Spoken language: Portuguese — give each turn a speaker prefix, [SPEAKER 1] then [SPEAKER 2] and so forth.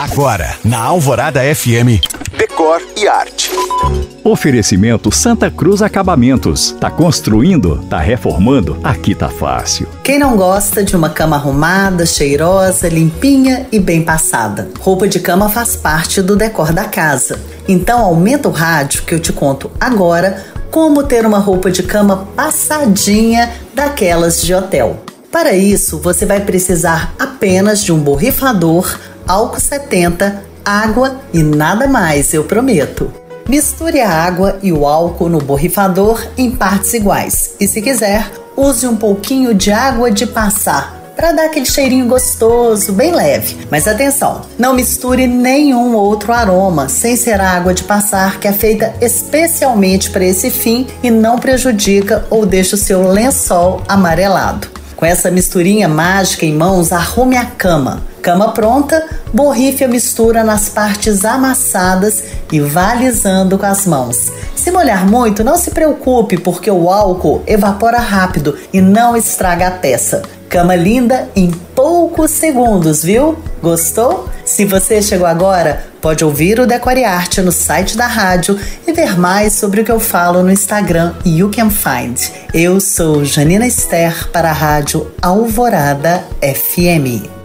[SPEAKER 1] Agora, na Alvorada FM, Decor e Arte.
[SPEAKER 2] Oferecimento Santa Cruz Acabamentos. Tá construindo? Tá reformando? Aqui tá fácil.
[SPEAKER 3] Quem não gosta de uma cama arrumada, cheirosa, limpinha e bem passada? Roupa de cama faz parte do decor da casa. Então aumenta o rádio que eu te conto agora como ter uma roupa de cama passadinha daquelas de hotel. Para isso, você vai precisar apenas de um borrifador, álcool 70, água e nada mais, eu prometo. Misture a água e o álcool no borrifador em partes iguais e, se quiser, use um pouquinho de água de passar para dar aquele cheirinho gostoso, bem leve. Mas atenção, não misture nenhum outro aroma, sem ser água de passar, que é feita especialmente para esse fim e não prejudica ou deixa o seu lençol amarelado. Com essa misturinha mágica em mãos, arrume a cama. Cama pronta, borrife a mistura nas partes amassadas e vá alisando com as mãos. Se molhar muito, não se preocupe, porque o álcool evapora rápido e não estraga a peça. Cama linda em poucos segundos, viu? Gostou? Se você chegou agora, pode ouvir o Decore Arte no site da rádio e ver mais sobre o que eu falo no Instagram You Can Find. Eu sou Janina Esther para a rádio Alvorada FM.